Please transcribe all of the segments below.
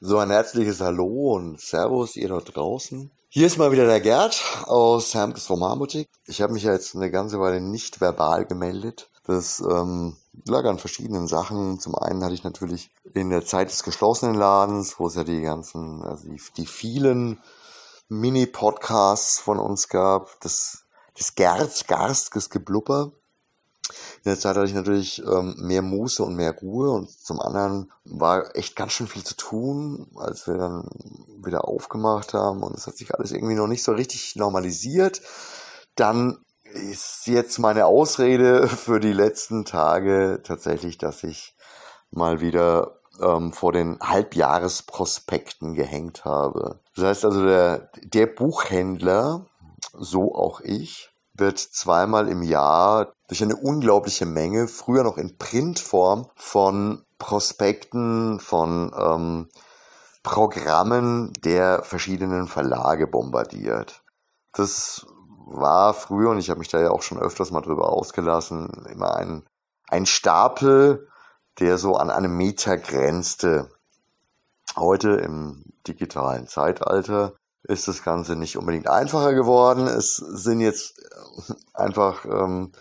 So ein herzliches Hallo und Servus ihr dort draußen. Hier ist mal wieder der Gerd aus Hermkes Romanboutique. Ich habe mich ja jetzt eine ganze Weile nicht verbal gemeldet. Das ähm, lag an verschiedenen Sachen. Zum einen hatte ich natürlich in der Zeit des geschlossenen Ladens, wo es ja die ganzen, also die, die vielen Mini-Podcasts von uns gab, das, das Gerz, garstiges Geblubber. In der Zeit hatte ich natürlich ähm, mehr Muße und mehr Ruhe und zum anderen war echt ganz schön viel zu tun, als wir dann wieder aufgemacht haben und es hat sich alles irgendwie noch nicht so richtig normalisiert. Dann ist jetzt meine Ausrede für die letzten Tage tatsächlich, dass ich mal wieder ähm, vor den Halbjahresprospekten gehängt habe. Das heißt also, der, der Buchhändler, so auch ich, wird zweimal im Jahr durch eine unglaubliche Menge, früher noch in Printform, von Prospekten, von ähm, Programmen der verschiedenen Verlage bombardiert. Das war früher, und ich habe mich da ja auch schon öfters mal drüber ausgelassen, immer ein, ein Stapel, der so an einem Meter grenzte. Heute im digitalen Zeitalter ist das Ganze nicht unbedingt einfacher geworden. Es sind jetzt einfach ähm,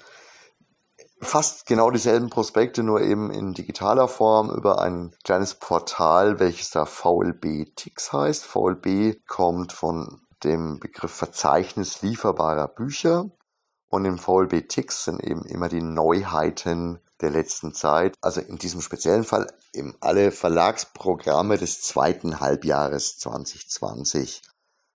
fast genau dieselben Prospekte, nur eben in digitaler Form über ein kleines Portal, welches da VLB Tix heißt. VLB kommt von dem Begriff Verzeichnis lieferbarer Bücher und im VLB Tix sind eben immer die Neuheiten der letzten Zeit. Also in diesem speziellen Fall eben alle Verlagsprogramme des zweiten Halbjahres 2020.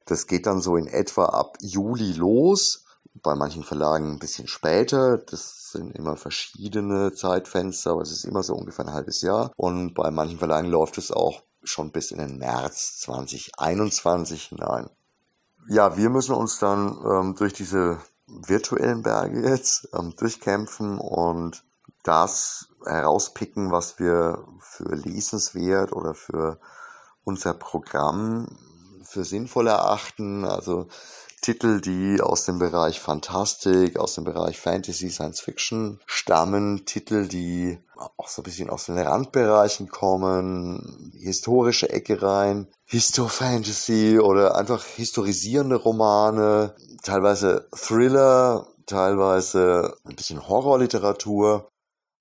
Das geht dann so in etwa ab Juli los, bei manchen Verlagen ein bisschen später. Das sind immer verschiedene Zeitfenster, aber es ist immer so ungefähr ein halbes Jahr. Und bei manchen Verlagen läuft es auch schon bis in den März 2021 hinein. Ja, wir müssen uns dann ähm, durch diese virtuellen Berge jetzt ähm, durchkämpfen und das herauspicken, was wir für lesenswert oder für unser Programm für sinnvoll erachten. Also Titel, die aus dem Bereich Fantastik, aus dem Bereich Fantasy, Science Fiction stammen, Titel, die auch so ein bisschen aus den Randbereichen kommen, historische Ecke rein, Histo-Fantasy oder einfach historisierende Romane, teilweise Thriller, teilweise ein bisschen Horrorliteratur.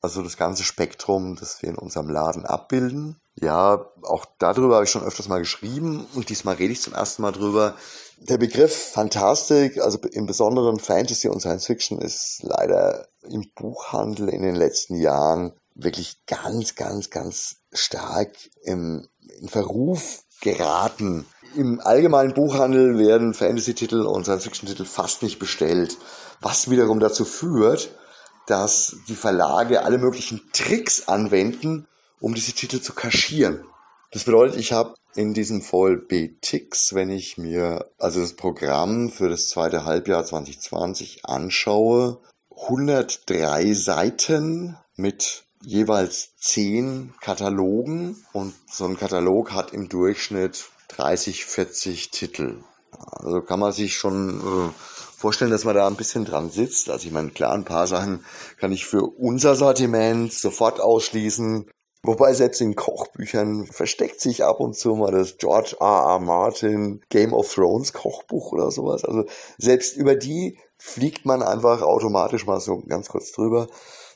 Also das ganze Spektrum, das wir in unserem Laden abbilden. Ja, auch darüber habe ich schon öfters mal geschrieben und diesmal rede ich zum ersten Mal drüber. Der Begriff Fantastik, also im Besonderen Fantasy und Science Fiction, ist leider im Buchhandel in den letzten Jahren wirklich ganz, ganz, ganz stark im, in Verruf geraten. Im allgemeinen Buchhandel werden Fantasy-Titel und Science-Fiction-Titel fast nicht bestellt, was wiederum dazu führt, dass die Verlage alle möglichen Tricks anwenden, um diese Titel zu kaschieren. Das bedeutet, ich habe in diesem VLB-Tix, wenn ich mir also das Programm für das zweite Halbjahr 2020 anschaue, 103 Seiten mit jeweils 10 Katalogen und so ein Katalog hat im Durchschnitt 30, 40 Titel. Also kann man sich schon äh, vorstellen, dass man da ein bisschen dran sitzt. Also ich meine, klar, ein paar Sachen kann ich für unser Sortiment sofort ausschließen. Wobei selbst in Kochbüchern versteckt sich ab und zu mal das George R. R. Martin Game of Thrones Kochbuch oder sowas. Also selbst über die fliegt man einfach automatisch mal so ganz kurz drüber.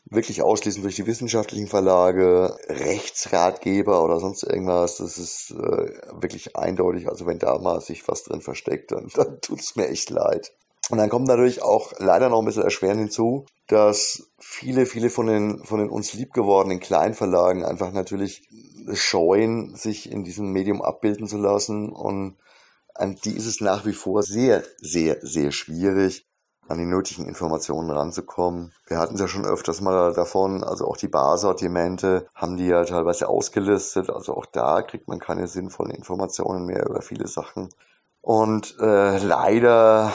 Wirklich ausschließend durch die wissenschaftlichen Verlage, Rechtsratgeber oder sonst irgendwas. Das ist äh, wirklich eindeutig. Also wenn da mal sich was drin versteckt, dann, dann tut's mir echt leid. Und dann kommt natürlich auch leider noch ein bisschen erschwerend hinzu, dass viele, viele von den, von den uns liebgewordenen Kleinverlagen einfach natürlich scheuen, sich in diesem Medium abbilden zu lassen. Und an die ist es nach wie vor sehr, sehr, sehr schwierig, an die nötigen Informationen ranzukommen. Wir hatten es ja schon öfters mal davon, also auch die Barsortimente haben die ja teilweise ausgelistet, also auch da kriegt man keine sinnvollen Informationen mehr über viele Sachen. Und äh, leider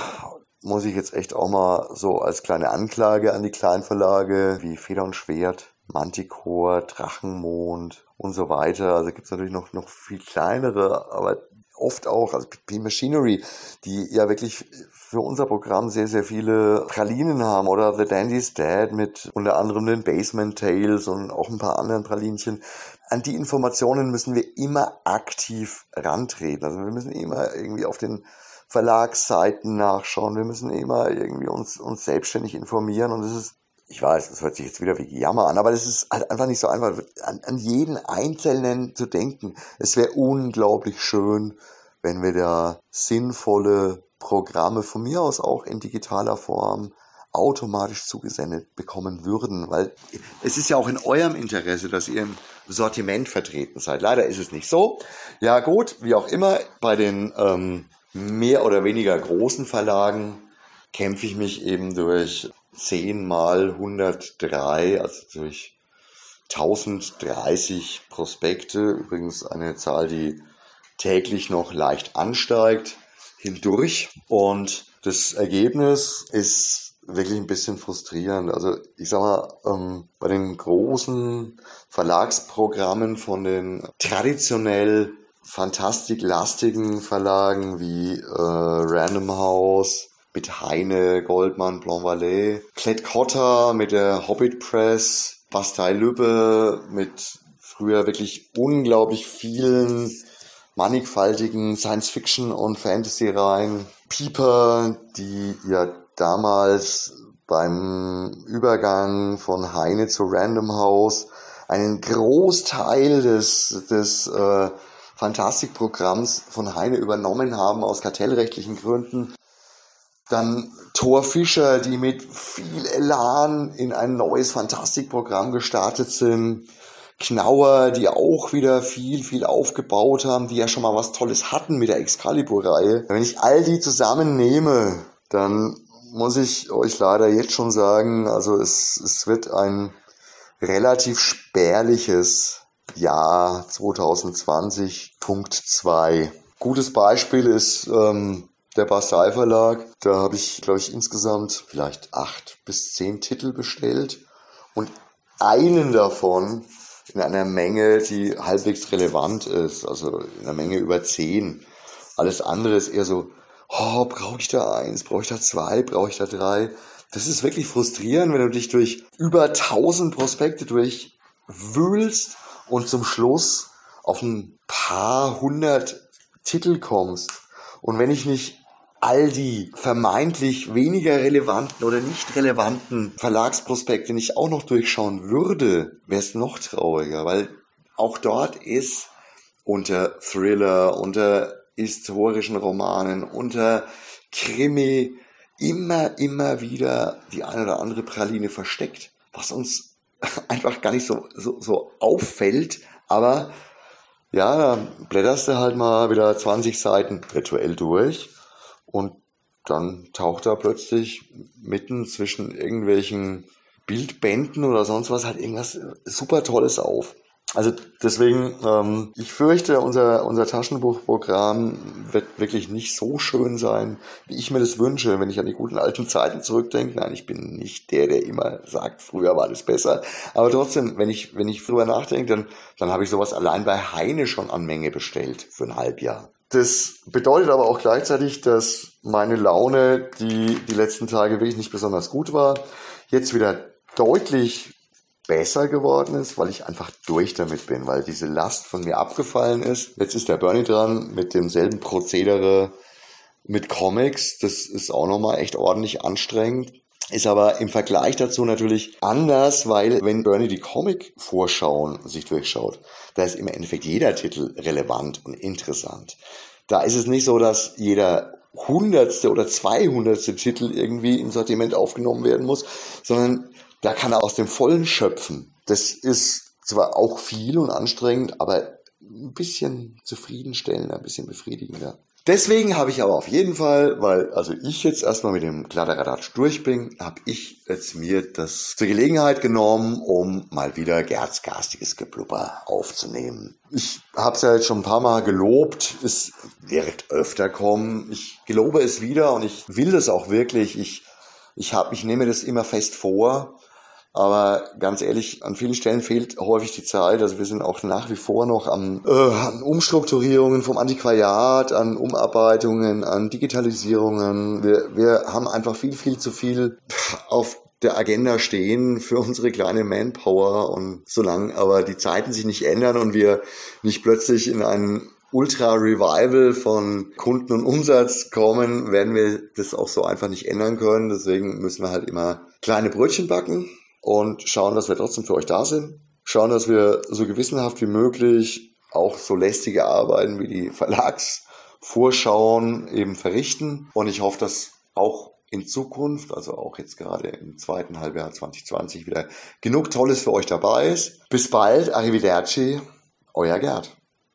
muss ich jetzt echt auch mal so als kleine Anklage an die Kleinverlage wie Feder und Schwert, Manticore, Drachenmond und so weiter. Also gibt es natürlich noch, noch viel kleinere, aber oft auch, also P Machinery, die ja wirklich für unser Programm sehr, sehr viele Pralinen haben oder The Dandy's Dad mit unter anderem den Basement Tales und auch ein paar anderen Pralinchen. An die Informationen müssen wir immer aktiv rantreten. Also wir müssen immer irgendwie auf den Verlagsseiten nachschauen. Wir müssen immer irgendwie uns, uns selbstständig informieren und es ist ich weiß, es hört sich jetzt wieder wie Jammer an, aber es ist halt einfach nicht so einfach, an, an jeden Einzelnen zu denken. Es wäre unglaublich schön, wenn wir da sinnvolle Programme von mir aus auch in digitaler Form automatisch zugesendet bekommen würden, weil es ist ja auch in eurem Interesse, dass ihr im Sortiment vertreten seid. Leider ist es nicht so. Ja gut, wie auch immer, bei den ähm, mehr oder weniger großen Verlagen kämpfe ich mich eben durch 10 mal 103, also durch 1030 Prospekte, übrigens eine Zahl, die täglich noch leicht ansteigt, hindurch. Und das Ergebnis ist wirklich ein bisschen frustrierend. Also ich sag mal, ähm, bei den großen Verlagsprogrammen von den traditionell fantastiklastigen Verlagen wie äh, Random House, mit Heine, Goldmann, Blanc Vallée, Klett Cotta mit der Hobbit Press, Bastei Lübbe mit früher wirklich unglaublich vielen mannigfaltigen Science-Fiction- und Fantasy-Reihen. Pieper, die ja damals beim Übergang von Heine zu Random House einen Großteil des, des äh, Fantastikprogramms von Heine übernommen haben aus kartellrechtlichen Gründen. Dann Thor Fischer, die mit viel Elan in ein neues Fantastikprogramm gestartet sind. Knauer, die auch wieder viel, viel aufgebaut haben, die ja schon mal was Tolles hatten mit der Excalibur-Reihe. Wenn ich all die zusammennehme, dann muss ich euch leider jetzt schon sagen, also es, es wird ein relativ spärliches Jahr 2020, Punkt 2. Gutes Beispiel ist ähm, der Bastei Verlag. Da habe ich, glaube ich, insgesamt vielleicht acht bis zehn Titel bestellt und einen davon in einer Menge, die halbwegs relevant ist, also in einer Menge über zehn. Alles andere ist eher so, oh, brauche ich da eins, brauche ich da zwei, brauche ich da drei. Das ist wirklich frustrierend, wenn du dich durch über tausend Prospekte durchwühlst und zum Schluss auf ein paar hundert Titel kommst. Und wenn ich nicht all die vermeintlich weniger relevanten oder nicht relevanten Verlagsprospekte nicht auch noch durchschauen würde, wäre es noch trauriger, weil auch dort ist unter Thriller, unter historischen Romanen, unter Krimi immer, immer wieder die eine oder andere Praline versteckt, was uns einfach gar nicht so, so, so auffällt, aber ja, da blätterst du halt mal wieder 20 Seiten virtuell durch und dann taucht da plötzlich mitten zwischen irgendwelchen Bildbänden oder sonst was halt irgendwas super Tolles auf. Also deswegen, ähm, ich fürchte, unser, unser Taschenbuchprogramm wird wirklich nicht so schön sein, wie ich mir das wünsche, wenn ich an die guten alten Zeiten zurückdenke. Nein, ich bin nicht der, der immer sagt, früher war alles besser. Aber trotzdem, wenn ich, wenn ich drüber nachdenke, dann, dann habe ich sowas allein bei Heine schon an Menge bestellt für ein Halbjahr. Das bedeutet aber auch gleichzeitig, dass meine Laune, die die letzten Tage wirklich nicht besonders gut war, jetzt wieder deutlich besser geworden ist, weil ich einfach durch damit bin, weil diese Last von mir abgefallen ist. Jetzt ist der Bernie dran mit demselben Prozedere mit Comics. Das ist auch nochmal echt ordentlich anstrengend. Ist aber im Vergleich dazu natürlich anders, weil wenn Bernie die Comic-Vorschauen sich durchschaut, da ist im Endeffekt jeder Titel relevant und interessant. Da ist es nicht so, dass jeder hundertste oder zweihundertste Titel irgendwie im Sortiment aufgenommen werden muss, sondern da kann er aus dem Vollen schöpfen. Das ist zwar auch viel und anstrengend, aber ein bisschen zufriedenstellender, ein bisschen befriedigender. Deswegen habe ich aber auf jeden Fall, weil also ich jetzt erstmal mit dem Kladderadatsch durch bin, habe ich jetzt mir das zur Gelegenheit genommen, um mal wieder Gerds garstiges Geblubber aufzunehmen. Ich habe es ja jetzt schon ein paar Mal gelobt, es wird öfter kommen. Ich gelobe es wieder und ich will das auch wirklich. Ich, ich, hab, ich nehme das immer fest vor, Aber ganz ehrlich, an vielen Stellen fehlt häufig die Zeit. Also wir sind auch nach wie vor noch am, äh, an Umstrukturierungen vom Antiquariat, an Umarbeitungen, an Digitalisierungen. Wir, wir haben einfach viel, viel zu viel auf der Agenda stehen für unsere kleine Manpower und solange aber die Zeiten sich nicht ändern und wir nicht plötzlich in einen Ultra-Revival von Kunden und Umsatz kommen, werden wir das auch so einfach nicht ändern können. Deswegen müssen wir halt immer kleine Brötchen backen und schauen, dass wir trotzdem für euch da sind. Schauen, dass wir so gewissenhaft wie möglich auch so lästige Arbeiten wie die Verlagsvorschauen eben verrichten. Und ich hoffe, dass auch in Zukunft, also auch jetzt gerade im zweiten Halbjahr 2020 wieder genug Tolles für euch dabei ist. Bis bald, arrivederci, euer Gerd.